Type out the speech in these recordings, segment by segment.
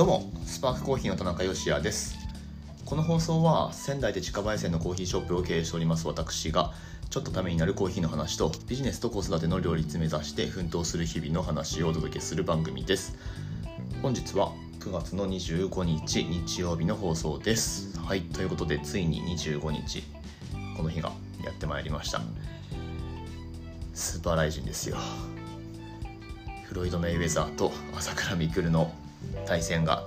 どうもスパークコーヒーの田中芳也です。この放送は仙台で自家焙煎のコーヒーショップを経営しております私がちょっとためになるコーヒーの話とビジネスと子育ての両立目指して奮闘する日々の話をお届けする番組です。本日は9月の25日日曜日の放送です。はいということでついに25日この日がやってまいりました。スーパーライジンですよ。フロイド・メイウェザーと朝倉未来の対戦が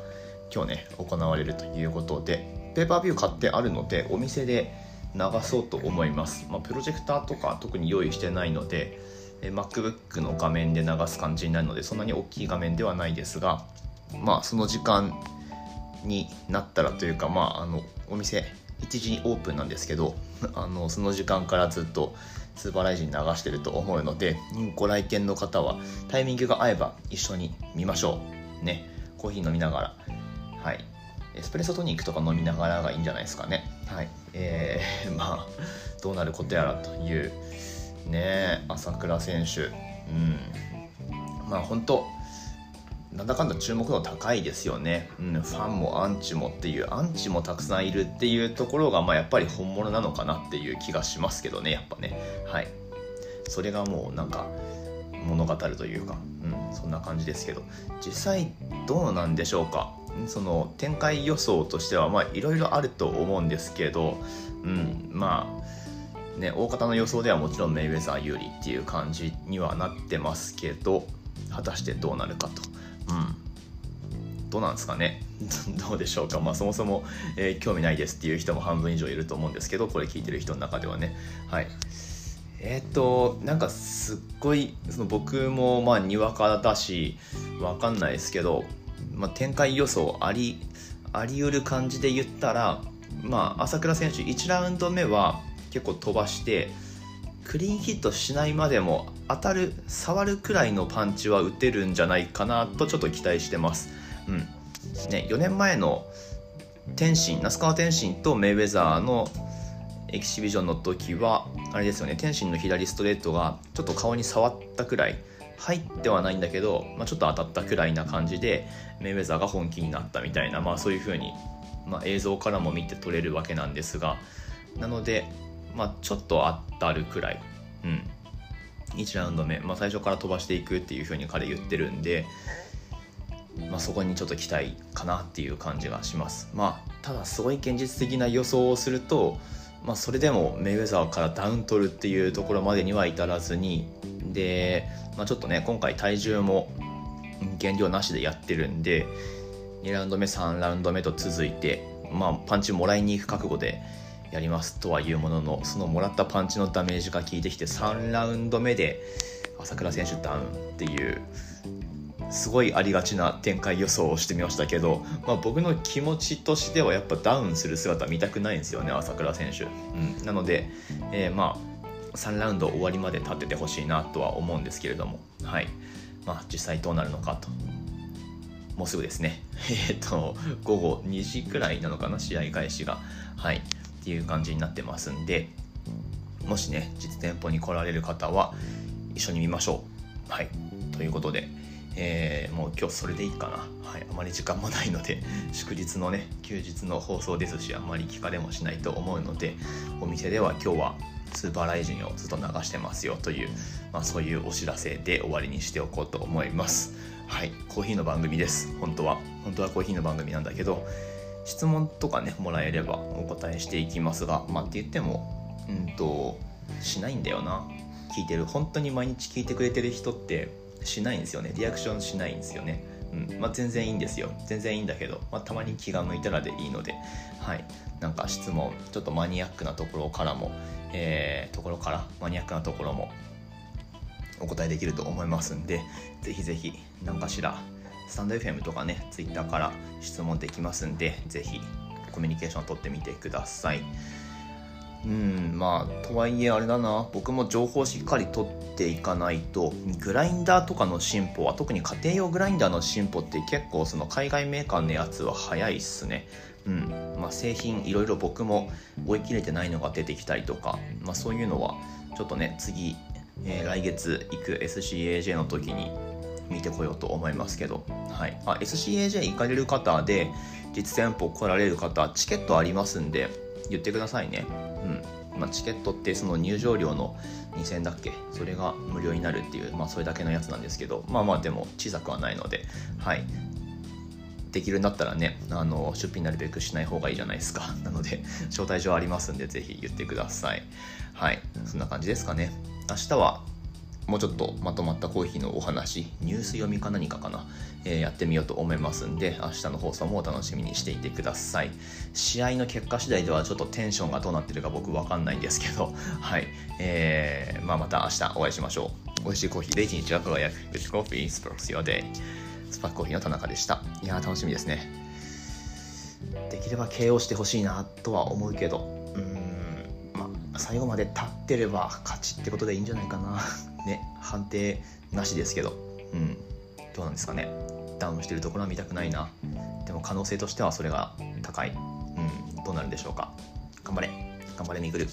今日ね行われるということでペーパービュー買ってあるのでお店で流そうと思います、まあ、プロジェクターとか特に用意してないので MacBook の画面で流す感じになるのでそんなに大きい画面ではないですがまあその時間になったらというかまああのお店1時にオープンなんですけど あのその時間からずっとスーパーライジン流してると思うのでご来店の方はタイミングが合えば一緒に見ましょう。ね。コーヒー飲みながら。はい。エスプレッソトニックとか飲みながらがいいんじゃないですかね。はい。えー、まあどうなることやらというね朝倉選手。うん。まあ本当なんだかんだ注目度高いですよね、うん、ファンもアンチもっていうアンチもたくさんいるっていうところが、まあ、やっぱり本物なのかなっていう気がしますけどねやっぱね。はい。それがもうなんか物語るというか、うん、そんな感じですけど。実際どうなんでしょうか？その展開予想としてはまあいろいろあると思うんですけど、うん、まあね大方の予想ではもちろんメイウェザー有利っていう感じにはなってますけど果たしてどうなるかと。うん。どうなんですかね？どうでしょうか？まあそもそも、えー、興味ないですっていう人も半分以上いると思うんですけどこれ聞いてる人の中ではね。はい。えっ、ー、となんかすっごいその僕もまあにわかだしわかんないですけど、まあ、展開予想ありあり得る感じで言ったらまあ朝倉選手1ラウンド目は結構飛ばしてクリーンヒットしないまでも当たる触るくらいのパンチは打てるんじゃないかなとちょっと期待してます。うんね、4年前の天心那須川天心とメイウェザーのエキシビジョンの時はあれですよね。天心の左ストレートがちょっと顔に触ったくらい入ってはないんだけど、まあ、ちょっと当たったくらいな感じでメイウェザーが本気になったみたいな、まあ、そういう風に、まあ、映像からも見て取れるわけなんですがなのでまあ、ちょっと当たるくらい、うん、1ラウンド目、まあ、最初から飛ばしていくっていうふうに彼言ってるんで、まあ、そこにちょっと期待かなっていう感じがします。まあ、ただすごい現実的な予想をすると、まあ、それでもメイウェザーからダウン取るっていうところまでには至らずにで、まあ、ちょっとね今回体重も減量なしでやってるんで2ラウンド目3ラウンド目と続いて、まあ、パンチもらいに行く覚悟でやりますとはいうもののそのもらったパンチのダメージが効いてきて3ラウンド目で朝倉選手ダウンっていうすごいありがちな展開予想をしてみましたけど、まあ、僕の気持ちとしてはやっぱダウンする姿見たくないんですよね朝倉選手、うん、なので、えー、まあ3ラウンド終わりまで立っててほしいなとは思うんですけれども。はい。まあ実際どうなるのかと。もうすぐですね。えっ、と午後2時くらいなのかな試合開始が。はい。っていう感じになってますんでもしね実店舗に来られる方は一緒に見ましょう。はい。ということで、えー、もう今日それでいいかな、はい、あまり時間もないので 祝日のね休日の放送ですしあまり聞かれもしないと思うのでお店では今日はスーパーライジンをずっと流してますよという、まあ、そういうお知らせで終わりにしておこうと思います。はいコーヒーの番組です。本当は。本当はコーヒーの番組なんだけど質問とかねもらえればお答えしていきますがまあって言ってもうんとしないんだよな。聞いてる本当に毎日聞いてくれてる人ってしないんですよね。リアクションしないんですよね。うん。まあ、全然いいんですよ。全然いいんだけど、まあ、たまに気が向いたらでいいので。はい。なんか質問ちょっとマニアックなところからもえー、ところからマニアックなところもお答えできると思いますんでぜひぜひ何かしらスタンド FM とかね、Twitter から質問できますんで、ぜひコミュニケーションを取ってみてください。うん、まあ、とはいえあれだな、僕も情報しっかり取っていかないと、グラインダーとかの進歩は、特に家庭用グラインダーの進歩って結構その海外メーカーのやつは早いっすね。うん、まあ、製品いろいろ僕も追い切れてないのが出てきたりとか、まあ、そういうのはちょっとね、次、えー、来月行く SCAJ の時に見てこようと思いますけど、はい、あ SCAJ 行かれる方で実店舗来られる方チケットありますんで言ってくださいね。まあ、チケットってその入場料の2000円だっけ？それが無料になるっていう、まあ、それだけのやつなんですけどまあまあでも小さくはないのではい。できるんだったらねあの出品なるべくしない方がいいじゃないですか。なので招待状ありますんでぜひ言ってください。はい。そんな感じですかね。明日はもうちょっとまとまったコーヒーのお話ニュース読みか何かかな、えー、やってみようと思いますんで明日の放送もお楽しみにしていてください。試合の結果次第ではちょっとテンションがどうなってるか僕わかんないんですけど はい、えーまあ、また明日お会いしましょう。美味しいコーヒーで1日は輝く Good Coffee Sparks Your Day スパックコーヒーの田中でした。いや楽しみですね。できれば KO してほしいなとは思うけどうんまあ最後まで立ってれば勝ちってことでいいんじゃないかな。判定なしですけど。うん。どうなんですかね。ダウンしてるところは見たくないな。でも可能性としてはそれが高い。うん。どうなるんでしょうか。頑張れ。頑張れミグル